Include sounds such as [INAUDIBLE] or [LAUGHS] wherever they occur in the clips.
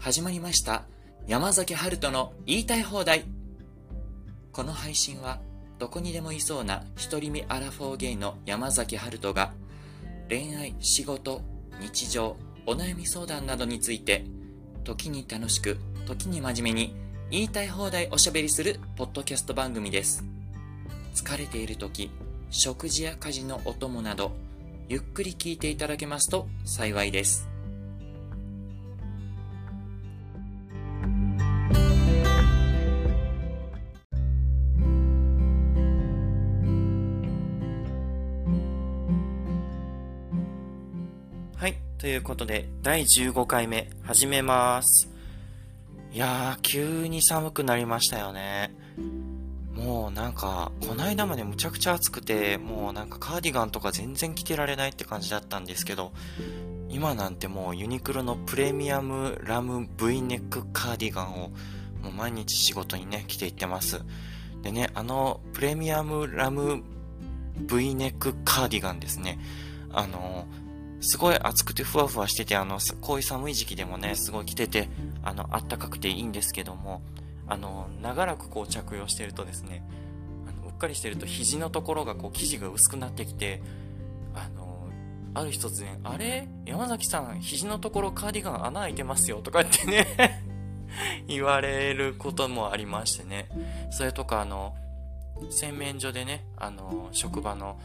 始まりました。山崎春人の言いたい放題。この配信はどこにでもいそうな独り身アラフォーゲイの山崎春人が恋愛、仕事、日常、お悩み相談などについて時に楽しく時に真面目に言いたい放題おしゃべりするポッドキャスト番組です。疲れている時食事や家事のお供などゆっくり聞いていただけますと幸いです。ということで、第15回目、始めます。いやー、急に寒くなりましたよね。もうなんか、こないだまでむちゃくちゃ暑くて、もうなんかカーディガンとか全然着てられないって感じだったんですけど、今なんてもうユニクロのプレミアムラム V ネックカーディガンをもう毎日仕事にね、着ていってます。でね、あのプレミアムラム V ネックカーディガンですね。あの、すごい暑くてふわふわしてて、あの、こういう寒い時期でもね、すごい着てて、あの、あったかくていいんですけども、あの、長らくこう着用してるとですね、あのうっかりしてると肘のところがこう生地が薄くなってきて、あの、ある日突然、あれ？山崎さん、肘のところカーディガン穴開いてますよとかってね [LAUGHS] 言われることもありましてね。それとか、あの、洗面所でね、あの、職場の、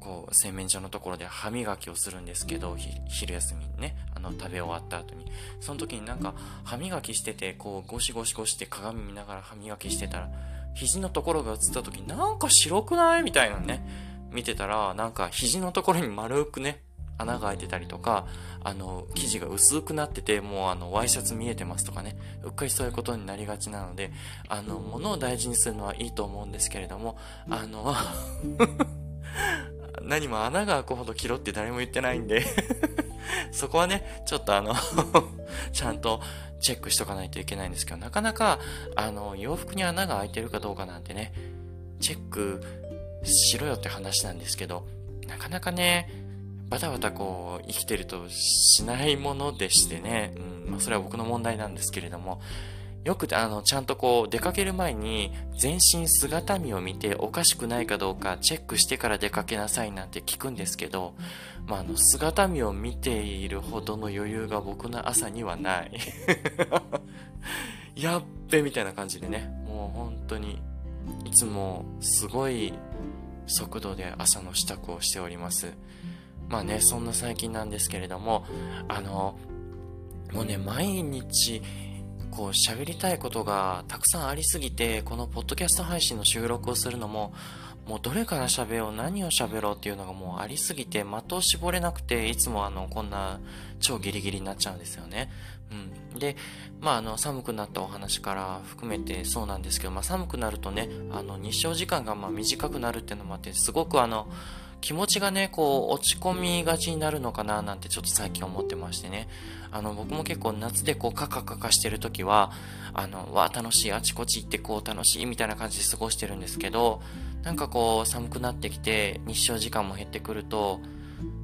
こう、洗面所のところで歯磨きをするんですけど、昼休みにね、あの、食べ終わった後に。その時になんか、歯磨きしてて、こう、ゴシゴシゴシって鏡見ながら歯磨きしてたら、肘のところが映った時、なんか白くないみたいなね、見てたら、なんか肘のところに丸くね、穴が開いてたりとか、あの、生地が薄くなってて、もうあの、ワイシャツ見えてますとかね、うっかりそういうことになりがちなので、あの、物を大事にするのはいいと思うんですけれども、あの、[LAUGHS] 何も穴が開くほど切ろって誰も言ってないんで。[LAUGHS] そこはね、ちょっとあの [LAUGHS] ちゃんとチェックしとかないといけないんですけど、なかなか、あの、洋服に穴が開いてるかどうかなんてね、チェックしろよって話なんですけど、なかなかね、バタバタこう、生きてるとしないものでしてね、うん、まあそれは僕の問題なんですけれども、よくあのちゃんとこう出かける前に全身姿見を見ておかしくないかどうかチェックしてから出かけなさいなんて聞くんですけど、まあ、あの姿見を見ているほどの余裕が僕の朝にはない。[LAUGHS] やっべみたいな感じでねもう本当にいつもすごい速度で朝の支度をしております。まあねそんな最近なんですけれどもあのもうね毎日こう喋りたいことがたくさんありすぎて、このポッドキャスト配信の収録をするのも、もうどれから喋ろう、何を喋ろうっていうのがもうありすぎて、的を絞れなくて、いつもあの、こんな超ギリギリになっちゃうんですよね。うん。で、まああの、寒くなったお話から含めてそうなんですけど、まあ寒くなるとね、あの、日照時間がまあ短くなるっていうのもあって、すごくあの、気持ちがね、こう、落ち込みがちになるのかななんてちょっと最近思ってましてね。あの、僕も結構夏でこう、カカカカしてる時は、あの、わ、楽しい、あちこち行ってこう、楽しいみたいな感じで過ごしてるんですけど、なんかこう、寒くなってきて、日照時間も減ってくると、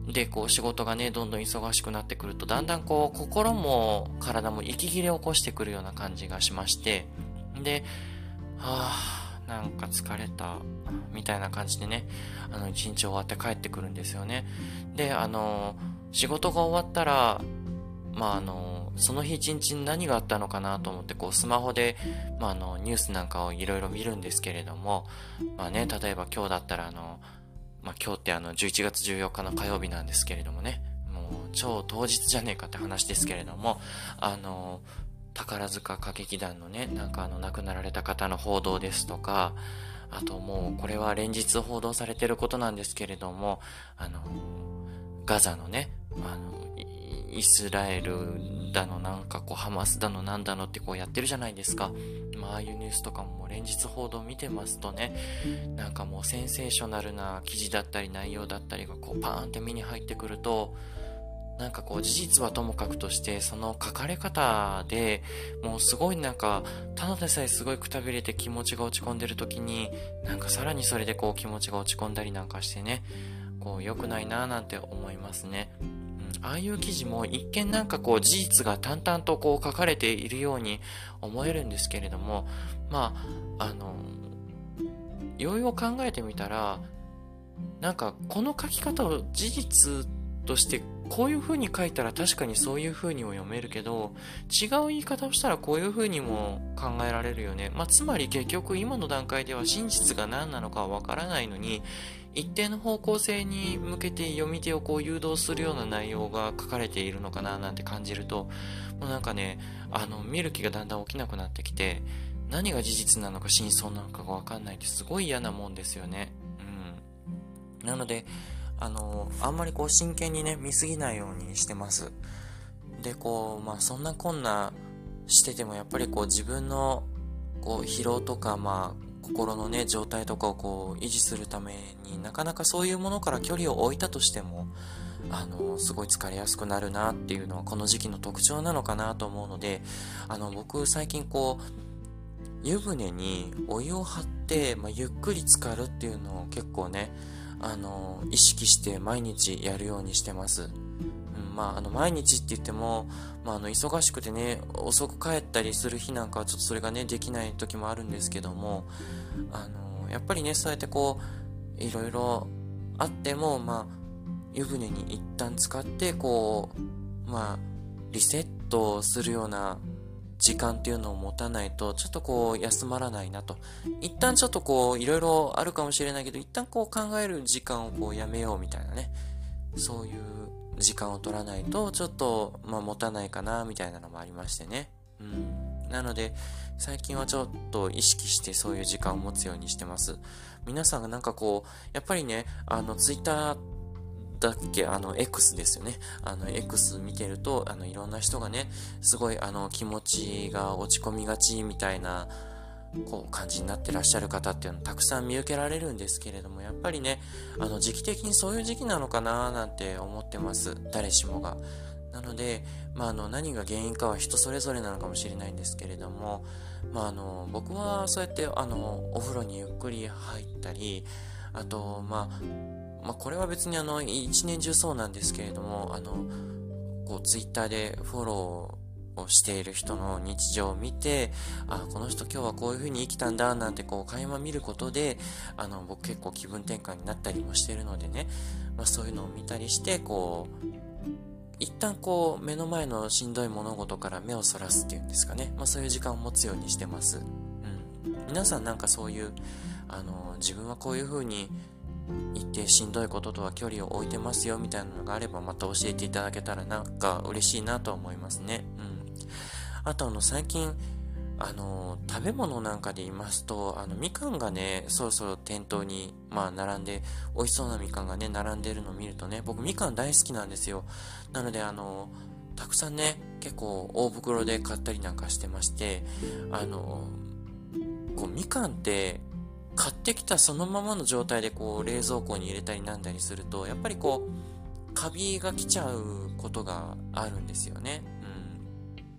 で、こう、仕事がね、どんどん忙しくなってくると、だんだんこう、心も体も息切れを起こしてくるような感じがしまして、で、はぁ、なんか疲れた、みたいな感じでね、あの、一日終わって帰ってくるんですよね。で、あの、仕事が終わったら、まあ、あの、その日一日に何があったのかなと思って、こう、スマホで、まあ、あの、ニュースなんかをいろいろ見るんですけれども、まあね、例えば今日だったら、あの、まあ、今日ってあの、11月14日の火曜日なんですけれどもね、もう、超当日じゃねえかって話ですけれども、あの、宝塚歌劇団のね、なんかあの亡くなられた方の報道ですとか、あともうこれは連日報道されてることなんですけれども、あの、ガザのね、あの、イスラエルだのなんかこうハマスだのなんだのってこうやってるじゃないですか。まあああいうニュースとかも連日報道見てますとね、なんかもうセンセーショナルな記事だったり内容だったりがこうパーンって目に入ってくると、なんかこう事実はともかくとしてその書かれ方でもうすごいなんかただでさえすごいくたびれて気持ちが落ち込んでる時になんかさらにそれでこう気持ちが落ち込んだりなんかしてねこう良くないなーなんて思いますね、うん、ああいう記事も一見なんかこう事実が淡々とこう書かれているように思えるんですけれども、まあ、あの、よいよ考えてみたら、なんかこの書き方を事実としてこういう風に書いたら確かにそういう風にも読めるけど違う言い方をしたらこういう風にも考えられるよね。まあ、つまり結局今の段階では真実が何なのかわからないのに一定の方向性に向けて読み手をこう誘導するような内容が書かれているのかななんて感じるともうなんかねあの見る気がだんだん起きなくなってきて何が事実なのか真相なのかがわかんないってすごい嫌なもんですよね。うん。なのであの、あんまりこう真剣にね、見すぎないようにしてます。で、こう、まあそんなこんなしててもやっぱりこう自分のこう疲労とか、まあ心のね、状態とかをこう維持するためになかなかそういうものから距離を置いたとしても、あの、すごい疲れやすくなるなっていうのはこの時期の特徴なのかなと思うので、あの、僕最近こう、湯船にお湯を張って、まあ、ゆっくり浸かるっていうのを結構ね、あの、意識して毎日やるようにしてます。うん、まあ、あの、毎日って言っても、まあ、あの、忙しくてね、遅く帰ったりする日なんかはちょっとそれがね、できない時もあるんですけども、あの、やっぱりね、そうやってこう、いろいろあっても、まあ、湯船に一旦使って、こう、まあ、リセットするような時間っていうのを持たないと、ちょっとこう、休まらないなと。一旦ちょっとこう、いろいろあるかもしれないけど、一旦こう考える時間をこう、やめようみたいなね。そういう時間を取らないと、ちょっと、まあ、持たないかな、みたいなのもありましてね。うん。なので、最近はちょっと意識してそういう時間を持つようにしてます。皆さんがなんかこう、やっぱりね、あの、ツイッターだっけ？あの、X ですよね。あの、X 見てると、あの、いろんな人がね、すごい、あの、気持ちが落ち込みがちみたいな、こう、感じになってらっしゃる方っていうのたくさん見受けられるんですけれども、やっぱりね、あの、時期的にそういう時期なのかななんて思ってます。誰しもが。なので、まあ、あの、何が原因かは人それぞれなのかもしれないんですけれども、まあ、あの、僕はそうやって、あの、お風呂にゆっくり入ったり、あと、まあ、まあ、これは別にあの、一年中そうなんですけれども、あの、こう、ツイッターでフォローをしている人の日常を見て、あ、この人今日はこういう風に生きたんだ、なんてこう、垣間見ることで、あの、僕結構気分転換になったりもしてるのでね、まあ、そういうのを見たりして、こう、一旦こう、目の前のしんどい物事から目をそらすっていうんですかね。まあ、そういう時間を持つようにしてます。うん。皆さんなんかそういう、あの、自分はこういう風に、一定しんどいこととは距離を置いてますよみたいなのがあればまた教えていただけたらなんか嬉しいなと思いますね。うん。あとあの最近、あの、食べ物なんかで言いますと、あの、みかんがね、そろそろ店頭に、まあ、並んで、美味しそうなみかんがね、並んでるのを見るとね、僕みかん大好きなんですよ。なので、あの、たくさんね、結構大袋で買ったりなんかしてまして、あの、こう、みかんって、買ってきたそのままの状態でこう冷蔵庫に入れたりなんだりすると、やっぱりこう、カビが来ちゃうことがあるんですよね。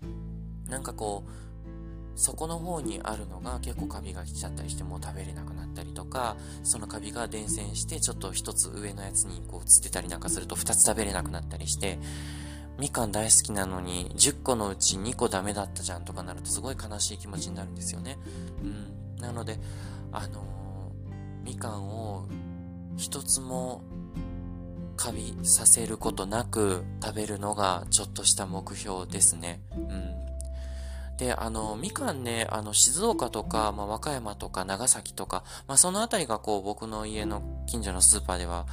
うん。なんかこう、底の方にあるのが結構カビが来ちゃったりしてもう食べれなくなったりとか、そのカビが伝染してちょっと一つ上のやつにこう移ってたりなんかすると二つ食べれなくなったりして、みかん大好きなのに10個のうち2個ダメだったじゃんとかなるとすごい悲しい気持ちになるんですよね。うん。なので、あのー、みかんを一つもカビさせることなく食べるのがちょっとした目標ですね。うん。で、あの、みかんね、あの、静岡とか、まあ、和歌山とか長崎とか、まあ、そのあたりがこう、僕の家の近所のスーパーでは、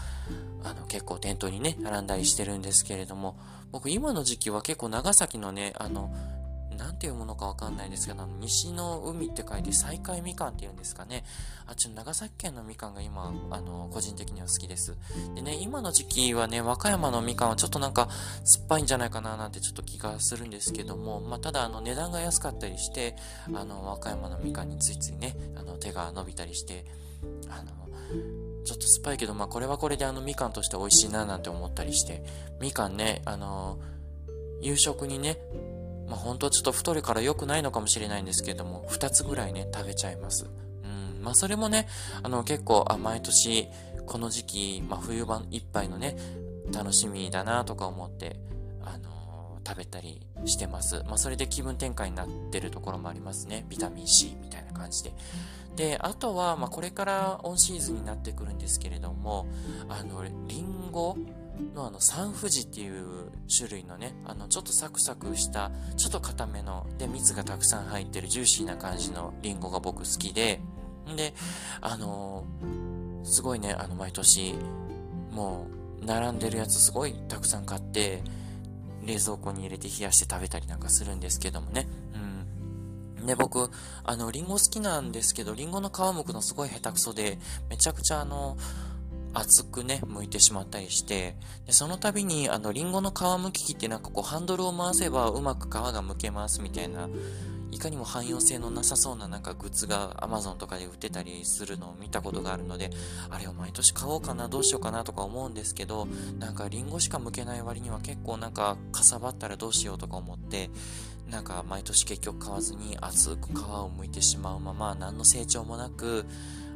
あの、結構店頭にね、並んだりしてるんですけれども、僕今の時期は結構長崎のね、あの、なんていうものかわかんないですけど、あの、西の海って書いて再海みかんって言うんですかね。あっちの長崎県のみかんが今、あの、個人的には好きです。でね、今の時期はね、和歌山のみかんはちょっとなんか酸っぱいんじゃないかななんてちょっと気がするんですけども、まあ、ただあの、値段が安かったりして、あの、和歌山のみかんについついね、あの、手が伸びたりして、あの、ちょっと酸っぱいけど、まあ、これはこれであの、みかんとして美味しいななんて思ったりして、みかんね、あの、夕食にね、まあ、本当ちょっと太るから良くないのかもしれないんですけども、2つぐらいね、食べちゃいます。うん、まあ、それもね、あの、結構、あ、毎年、この時期、まあ、冬版いっぱいのね、楽しみだなとか思って、あのー、食べたりしてます。まあ、それで気分転換になってるところもありますね。ビタミン C みたいな感じで。で、あとは、まあ、これからオンシーズンになってくるんですけれども、あの、リンゴのあの、サンフジっていう種類のね、あの、ちょっとサクサクした、ちょっと固めの、で、蜜がたくさん入ってるジューシーな感じのリンゴが僕好きで、で、あのー、すごいね、あの、毎年、もう、並んでるやつすごいたくさん買って、冷蔵庫に入れて冷やして食べたりなんかするんですけどもね。うん。で、僕、あの、リンゴ好きなんですけど、リンゴの皮むくのすごい下手くそで、めちゃくちゃあの、熱くね、剥いてしまったりして、でその度に、あの、リンゴの皮むき器ってなんかこう、ハンドルを回せばうまく皮が剥けますみたいな、いかにも汎用性のなさそうななんかグッズが Amazon とかで売ってたりするのを見たことがあるので、あれを毎年買おうかな、どうしようかなとか思うんですけど、なんかリンゴしか剥けない割には結構なんかかさばったらどうしようとか思って、なんか毎年結局買わずに熱く皮を剥いてしまうまま何の成長もなく、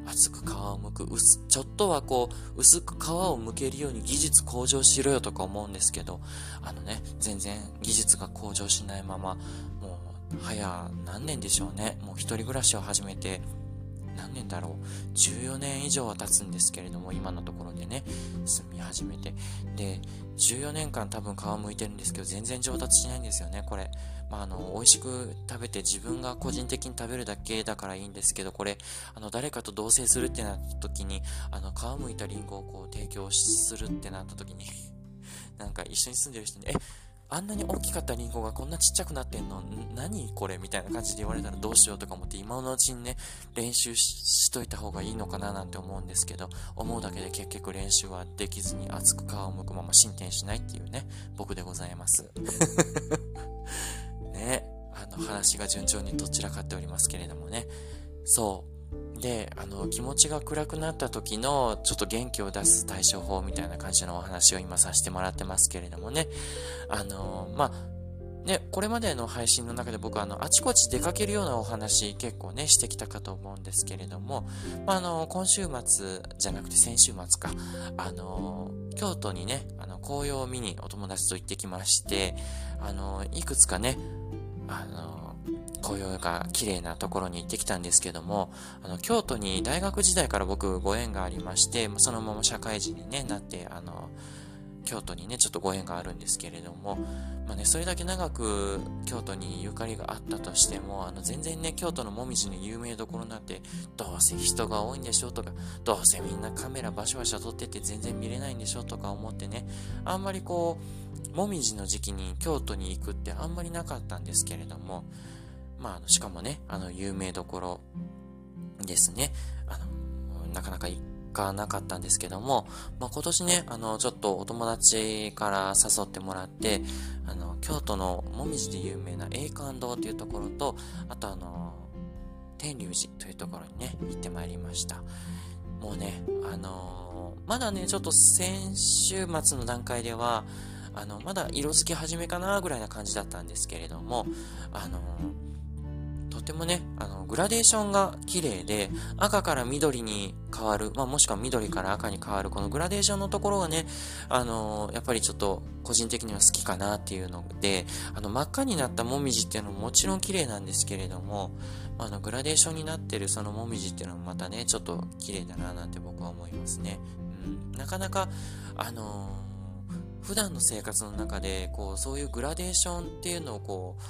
厚く皮を剥く、ちょっとはこう、薄く皮を剥けるように技術向上しろよとか思うんですけど、あのね、全然技術が向上しないまま、もう、早何年でしょうね。もう一人暮らしを始めて、何年だろう。14年以上は経つんですけれども、今のところでね、住み始めて。で、14年間多分皮むいてるんですけど、全然上達しないんですよね、これ。まあ、あの、美味しく食べて自分が個人的に食べるだけだからいいんですけど、これ、あの、誰かと同棲するってなった時に、あの、皮むいたリンゴをこう提供するってなった時に [LAUGHS] なんか一緒に住んでる人に、え、あんなに大きかったリンゴがこんなちっちゃくなってんの？何これ？みたいな感じで言われたらどうしようとか思って今のうちにね、練習しといた方がいいのかななんて思うんですけど、思うだけで結局練習はできずに熱く皮を剥くまま進展しないっていうね、僕でございます。[LAUGHS] ね、あの話が順調にどちらかっておりますけれどもね。そう。で、あの、気持ちが暗くなった時の、ちょっと元気を出す対処法みたいな感じのお話を今させてもらってますけれどもね。あの、まあ、ね、これまでの配信の中で僕はあの、あちこち出かけるようなお話結構ね、してきたかと思うんですけれども、まあ、あの、今週末じゃなくて先週末か、あの、京都にね、あの、紅葉を見にお友達と行ってきまして、あの、いくつかね、あの、紅葉が綺麗なところに行ってきたんですけども、あの、京都に大学時代から僕ご縁がありまして、そのまま社会人に、ね、なって、あの、京都にね、ちょっとご縁があるんですけれども、まあね、それだけ長く京都にゆかりがあったとしても、あの、全然ね、京都のもみじの有名どころなって、どうせ人が多いんでしょうとか、どうせみんなカメラバシャバシャ撮ってて全然見れないんでしょうとか思ってね、あんまりこう、もみじの時期に京都に行くってあんまりなかったんですけれども、まあ、しかもね、あの、有名どころですね、あの、なかなか行かなかったんですけども、まあ、今年ね、あの、ちょっとお友達から誘ってもらって、あの、京都のもみじで有名な栄冠堂というところと、あとあの、天龍寺というところにね、行ってまいりました。もうね、あの、まだね、ちょっと先週末の段階では、あの、まだ色付き始めかなぐらいな感じだったんですけれども、あのーとてもね、あの、グラデーションが綺麗で、赤から緑に変わる、まあ、もしくは緑から赤に変わる、このグラデーションのところがね、あのやっぱりちょっと個人的には好きかなっていうので、あの、真っ赤になったもみじっていうのももちろん綺麗なんですけれども、あの、グラデーションになってるそのもみじっていうのもまたね、ちょっと綺麗だななんて僕は思いますね。うん、なかなか、あの普段の生活の中で、こう、そういうグラデーションっていうのをこう、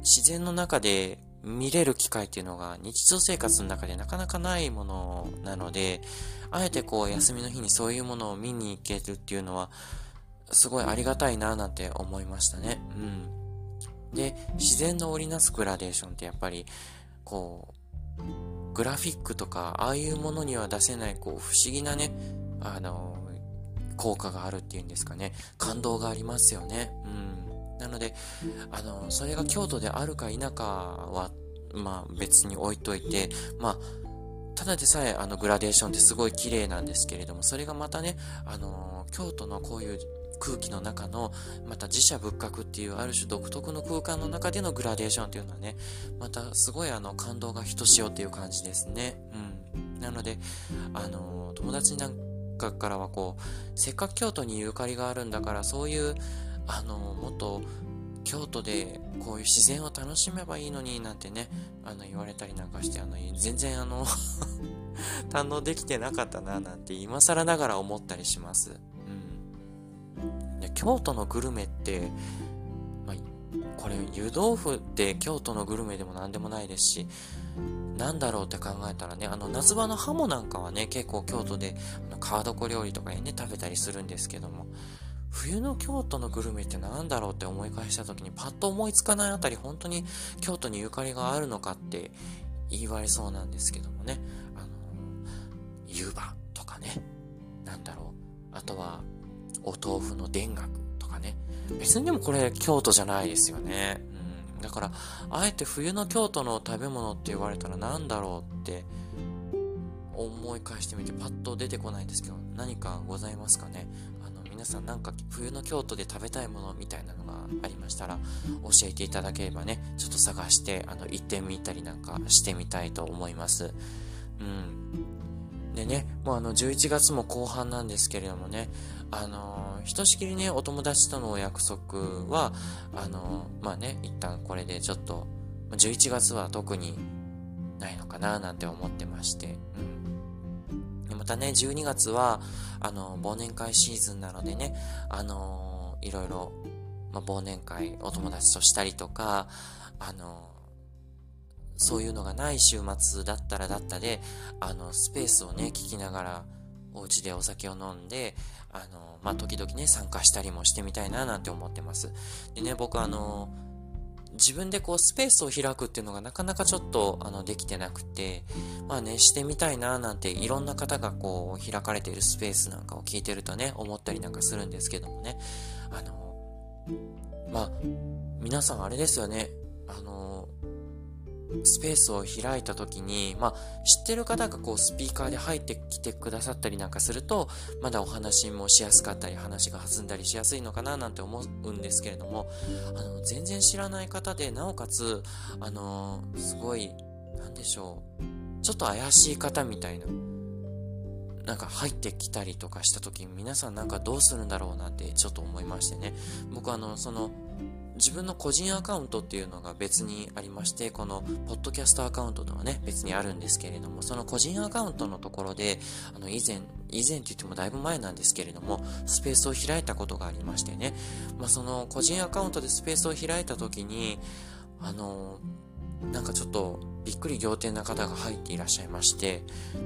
自然の中で見れる機会っていうのが日常生活の中でなかなかないものなので、あえてこう休みの日にそういうものを見に行けるっていうのは、すごいありがたいななんて思いましたね。うん。で、自然の織りなすグラデーションってやっぱり、こう、グラフィックとか、ああいうものには出せない、こう、不思議なね、あの、効果があるっていうんですかね。感動がありますよね。うん。なので、あの、それが京都であるか否かは、まあ別に置いといて、まあ、ただでさえあのグラデーションってすごい綺麗なんですけれども、それがまたね、あの、京都のこういう空気の中の、また自社仏閣っていうある種独特の空間の中でのグラデーションっていうのはね、またすごいあの感動がひとしおっていう感じですね。うん。なので、あの、友達なんかからはこう、せっかく京都にゆかりがあるんだから、そういう、あの、もっと、京都でこういう自然を楽しめばいいのになんてね、あの言われたりなんかして、あの、全然あの [LAUGHS] 堪能できてなかったななんて今更ながら思ったりします。うん。で京都のグルメって、まあ、これ湯豆腐って京都のグルメでも何でもないですし、なんだろうって考えたらね、あの、夏場のハモなんかはね、結構京都で、あの、川床料理とかにね、食べたりするんですけども、冬の京都のグルメって何だろうって思い返した時にパッと思いつかないあたり本当に京都にゆかりがあるのかって言い割れそうなんですけどもね、あの、湯葉とかね、なんだろう、あとはお豆腐の田楽とかね、別にでもこれ京都じゃないですよね。うん、だから、あえて冬の京都の食べ物って言われたら何だろうって思い返してみてパッと出てこないんですけど、何かございますかね。皆さんなんか冬の京都で食べたいものみたいなのがありましたら教えていただければね、ちょっと探してあの行ってみたりなんかしてみたいと思います。うん。でね、もうあの11月も後半なんですけれどもね、あのー、ひとしきりね、お友達とのお約束は、あのー、まあね、一旦これでちょっと、11月は特にないのかななんて思ってまして、うん。たね、12月は、あの、忘年会シーズンなのでね、あのいろいろ、まあ、忘年会お友達としたりとか、あのそういうのがない週末だったらだったで、あの、スペースをね、聞きながら、お家でお酒を飲んで、あの、まあ、時々ね、参加したりもしてみたいななんて思ってます。でね、僕あの自分でこうスペースを開くっていうのがなかなかちょっとあのできてなくて、まあね、してみたいななんていろんな方がこう開かれているスペースなんかを聞いてるとね、思ったりなんかするんですけどもね、あの、まあ、皆さんあれですよね、あの、スペースを開いた時に、まあ、知ってる方がこうスピーカーで入ってきてくださったりなんかすると、まだお話もしやすかったり、話が弾んだりしやすいのかななんて思うんですけれども、あの、全然知らない方で、なおかつ、あの、すごい、なんでしょう、ちょっと怪しい方みたいな、なんか入ってきたりとかした時に皆さんなんかどうするんだろうなってちょっと思いましてね。僕あの、その、自分の個人アカウントっていうのが別にありまして、このポッドキャストアカウントとはね、別にあるんですけれども、その個人アカウントのところで、あの、以前、以前って言ってもだいぶ前なんですけれども、スペースを開いたことがありましてね、まあ、その個人アカウントでスペースを開いた時に、あの、なんかちょっとびっくり仰天な方が入っていらっしゃいまして、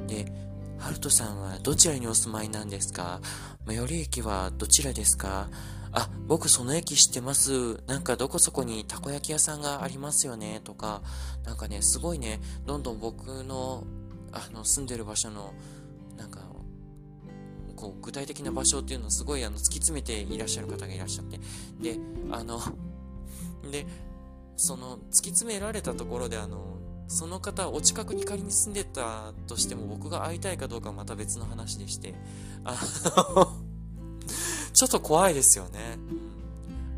で、ハルトさんはどちらにお住まいなんですか？最寄り駅はどちらですか？あ、僕その駅知ってます。なんかどこそこにたこ焼き屋さんがありますよね。とか、なんかね、すごいね、どんどん僕の、あの、住んでる場所の、なんか、こう、具体的な場所っていうのをすごい、あの、突き詰めていらっしゃる方がいらっしゃって。で、あの、で、その、突き詰められたところで、あの、その方、お近くに仮に住んでたとしても、僕が会いたいかどうかはまた別の話でして、あのちょっと怖いですよね。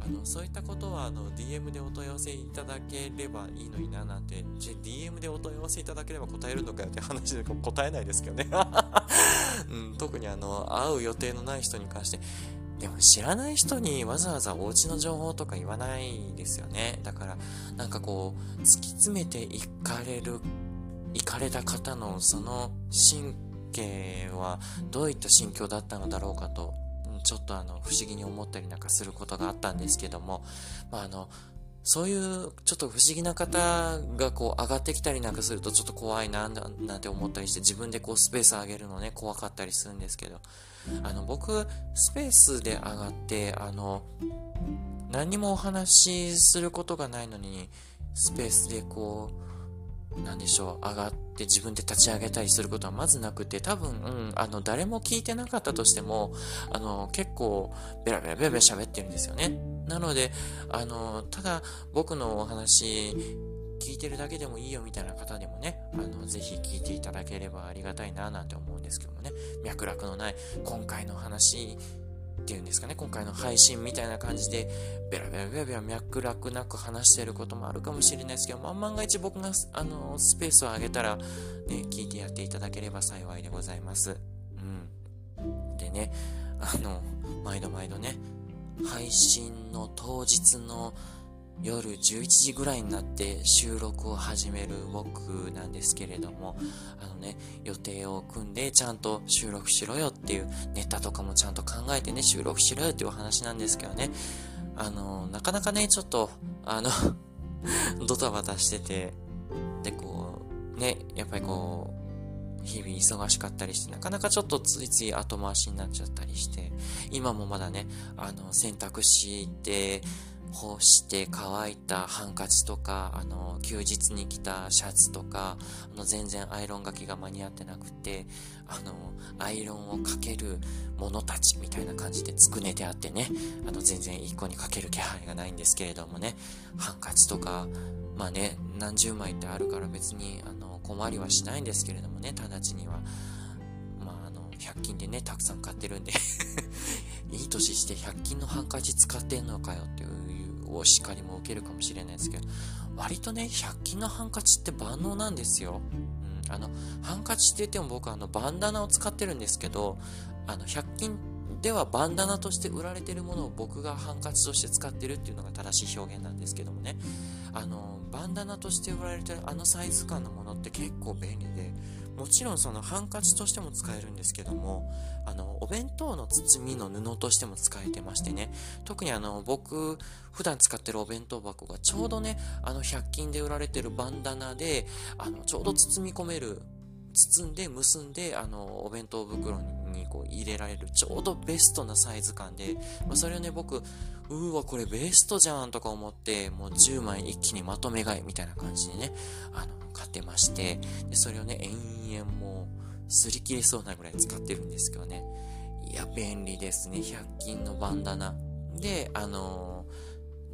あの、そういったことは、あの、DM でお問い合わせいただければいいのにな、なんてじゃ、DM でお問い合わせいただければ答えるのかよって話で答えないですけどね。[LAUGHS] うん、特にあの、会う予定のない人に関して、でも知らない人にわざわざお家の情報とか言わないですよね。だから、なんかこう、突き詰めていかれる、行かれた方のその神経はどういった心境だったのだろうかとちょっとあの、不思議に思ったりなんかすることがあったんですけども、まああの、そういうちょっと不思議な方がこう上がってきたりなんかするとちょっと怖いななんて思ったりして自分でこうスペース上げるのね怖かったりするんですけどあの僕スペースで上がってあの何にもお話しすることがないのにスペースでこうなんでしょう、上がって自分で立ち上げたりすることはまずなくて、多分、うん、あの、誰も聞いてなかったとしても、あの、結構、ベラベラベラベラ喋ってるんですよね。なので、あの、ただ、僕のお話、聞いてるだけでもいいよみたいな方でもね、あの、ぜひ聞いていただければありがたいななんて思うんですけどもね、脈絡のない今回の話ていうんですかね、今回の配信みたいな感じで、ベラベラベラベラ脈絡なく話してることもあるかもしれないですけど、まあ、万が一僕が、あの、スペースを上げたら、ね、聞いてやっていただければ幸いでございます。うん。ね、あの、毎度毎度ね、配信の当日の夜11時ぐらいになって収録を始める僕なんですけれども、あのね、予定を組んでちゃんと収録しろよっていうネタとかもちゃんと考えてね、収録しろよっていうお話なんですけどね、あの、なかなかね、ちょっと、あの [LAUGHS] ドタバタしてて、で、こう、ね、やっぱりこう、日々忙しかったりして、なかなかちょっとついつい後回しになっちゃったりして、今もまだね、あの、洗濯して、干して乾いたハンカチとか、あの、休日に着たシャツとか、あの、全然アイロンがけが間に合ってなくて、あの、アイロンをかけるものたちみたいな感じでつくねてあってね、あの、全然一個にかける気配がないんですけれどもね、ハンカチとか、まあね、何十枚ってあるから別に、あの、困りはしないんですけれどもね、直ちには。まあ、あの、100均でね、たくさん買ってるんで [LAUGHS] いい年して100均のハンカチ使ってんのかよっていうお叱りも受けるかもしれないですけど、割とね、100均のハンカチって万能なんですよ。うん、あの、ハンカチって言っても僕はあの、バンダナを使ってるんですけど、あの、100均ではバンダナとして売られてるものを僕がハンカチとして使ってるっていうのが正しい表現なんですけどもね。あの、バンダナとして売られてるあのサイズ感のものって結構便利で、もちろんそのハンカチとしても使えるんですけども、あの、お弁当の包みの布としても使えてましてね、特にあの、僕、普段使ってるお弁当箱がちょうどね、あの、100均で売られてるバンダナで、あの、ちょうど包み込める包んで結んであのお弁当袋にこう入れられるちょうどベストなサイズ感で、まあ、それをね僕うわこれベストじゃんとか思ってもう10枚一気にまとめ買いみたいな感じでねあの買ってましてでそれをね延々もう擦り切れそうなぐらい使ってるんですけどね。いや便利ですね。100均のバンダナ。であの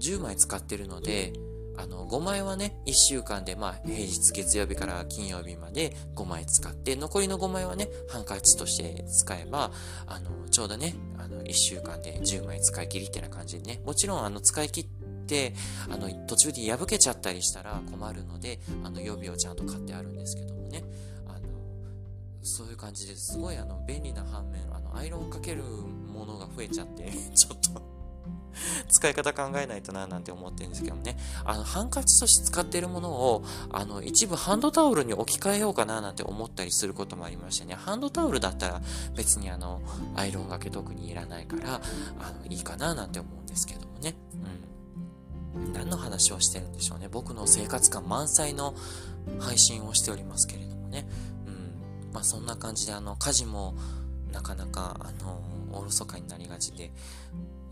ー、10枚使ってるのであの、5枚はね、1週間で、まあ、平日月曜日から金曜日まで5枚使って、残りの5枚はね、ハンカチとして使えば、あの、ちょうどね、あの、1週間で10枚使い切りってな感じでね、もちろん、あの、使い切って、あの、途中で破けちゃったりしたら困るので、あの、予備をちゃんと買ってあるんですけどもね、あの、そういう感じですごい、あの、便利な反面、あの、アイロンかけるものが増えちゃって、[LAUGHS] ちょっと使い方考えないとななんて思ってるんですけどね。あの、ハンカチとして使ってるものを、あの、一部ハンドタオルに置き換えようかななんて思ったりすることもありましてね。ハンドタオルだったら別にあの、アイロンがけ特にいらないから、あの、いいかななんて思うんですけどもね。うん。何の話をしてるんでしょうね。僕の生活感満載の配信をしておりますけれどもね。うん。まあそんな感じであの、家事もなかなかあの、おろそかになりがちで、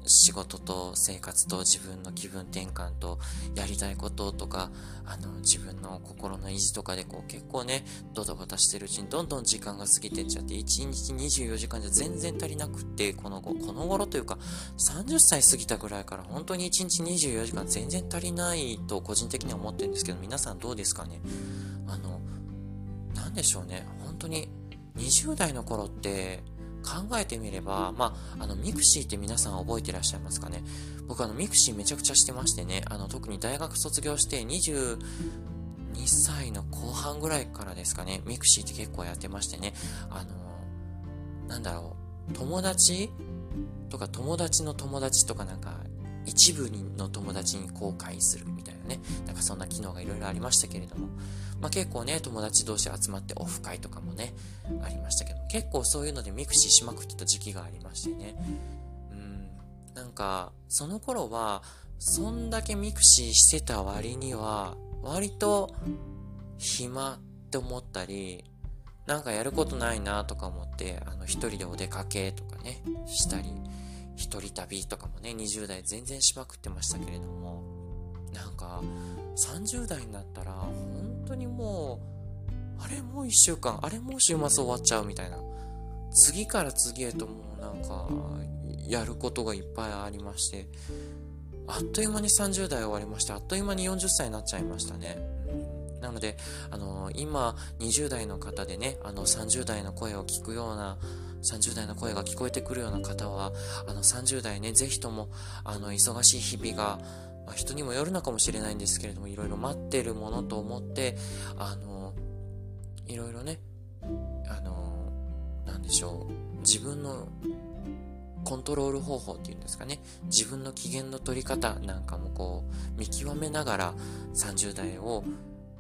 仕事と生活と自分の気分転換とやりたいこととか、あの、自分の心の維持とかでこう結構ね、ドタバタしてるうちにどんどん時間が過ぎてっちゃって、1日24時間じゃ全然足りなくって、この後、この頃というか、30歳過ぎたぐらいから本当に1日24時間全然足りないと個人的には思ってるんですけど、皆さんどうですかね？あの、なんでしょうね、本当に20代の頃って、考えてみれば、まあ、あの、 mixi って皆さん覚えてらっしゃいますかね？僕あの、 mixi めちゃくちゃしてましてね、あの、特に大学卒業して22歳の後半ぐらいからですかね、 mixi って結構やってましてね、あの、なんだろう、友達？とか友達の友達とかなんか、一部の友達に公開するみたいなね、なんかそんな機能がいろいろありましたけれども、まあ結構ね、友達同士集まってオフ会とかもね、ありましたけど、結構そういうので mixi しまくってた時期がありましてね、うん、なんか、その頃は、そんだけ mixi してた割には、割と暇って思ったり、なんかやることないなとか思って、あの、一人でお出かけとかね、したり、一人旅とかもね、20代全然しまくってましたけれども、なんか、30代になったら、本当にもう、あれもう1週間、あれもう週末終わっちゃうみたいな。次から次へともうなんか、やることがいっぱいありまして、あっという間に30代終わりまして、あっという間に40歳になっちゃいましたね。なので、あのー、今、20代の方でね、あの、30代の声を聞くような、30代の声が聞こえてくるような方は、あの30代ね、ぜひとも、あの、忙しい日々が、まあ、人にもよるのかもしれないんですけれども、いろいろ待ってるものと思って、あの、いろいろね、あの、なんでしょう、自分のコントロール方法っていうんですかね自分の機嫌の取り方なんかもこう見極めながら30代を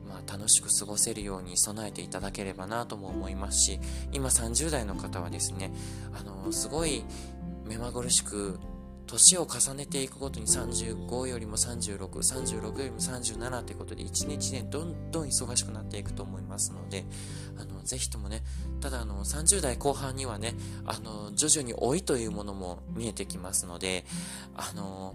まあ、楽しく過ごせるように備えていただければなとも思いますし今30代の方はですねあのすごい目まぐるしく年を重ねていくごとに35よりも36、36よりも37ということで1日ね、どんどん忙しくなっていくと思いますので、あの、ぜひともね、ただあの、30代後半にはね、あの、徐々に老いというものも見えてきますので、あの、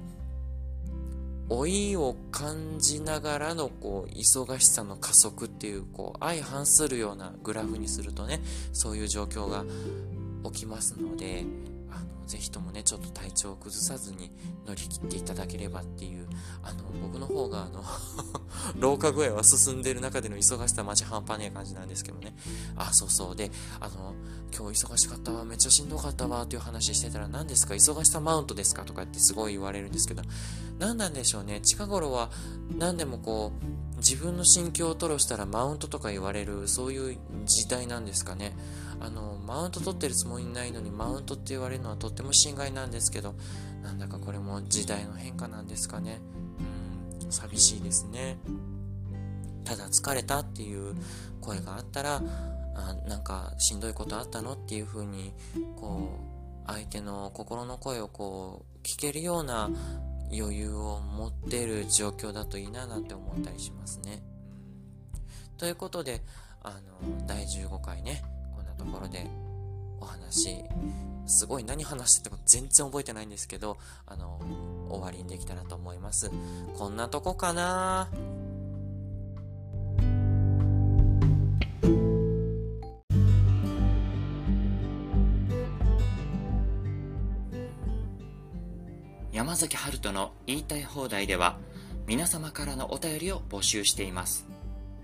老いを感じながらのこう忙しさの加速っていうこう相反するようなグラフにするとねそういう状況が起きますのであのぜひともねちょっと体調を崩さずに乗り切っていただければっていうあの僕の方があの [LAUGHS] 老化具合は進んでる中での忙しさマジ半端ねえ感じなんですけどね。あそうそう。であの今日忙しかったわめっちゃしんどかったわっていう話してたら何ですか？忙しさマウントですか？とかってすごい言われるんですけど何なんでしょうね。近頃は何でもこう自分の心境を吐露したらマウントとか言われるそういう時代なんですかね。あのマウント取ってるつもりないのにマウントって言われるのはとっても心外なんですけどなんだかこれも時代の変化なんですかね。うん寂しいですね。ただ疲れたっていう声があったらあなんかしんどいことあったのっていう風にこう相手の心の声をこう聞けるような余裕を持ってる状況だといいななんて思ったりしますね。ということであの第15回ねこんなところでお話、すごい何話してても全然覚えてないんですけど、あの、終わりにできたらと思います。こんなとこかな崎春人の言いたい放題では皆様からのお便りを募集しています。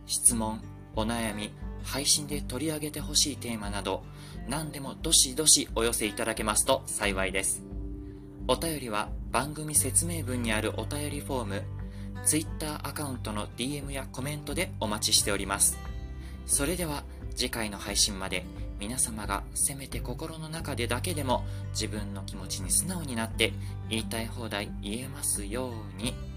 質問、お悩み、配信で取り上げてほしいテーマなど、何でもどしどしお寄せいただけますと幸いです。お便りは番組説明文にあるお便りフォーム、Twitter アカウントの DM やコメントでお待ちしております。それでは次回の配信まで皆様がせめて心の中でだけでも自分の気持ちに素直になって言いたい放題言えますように。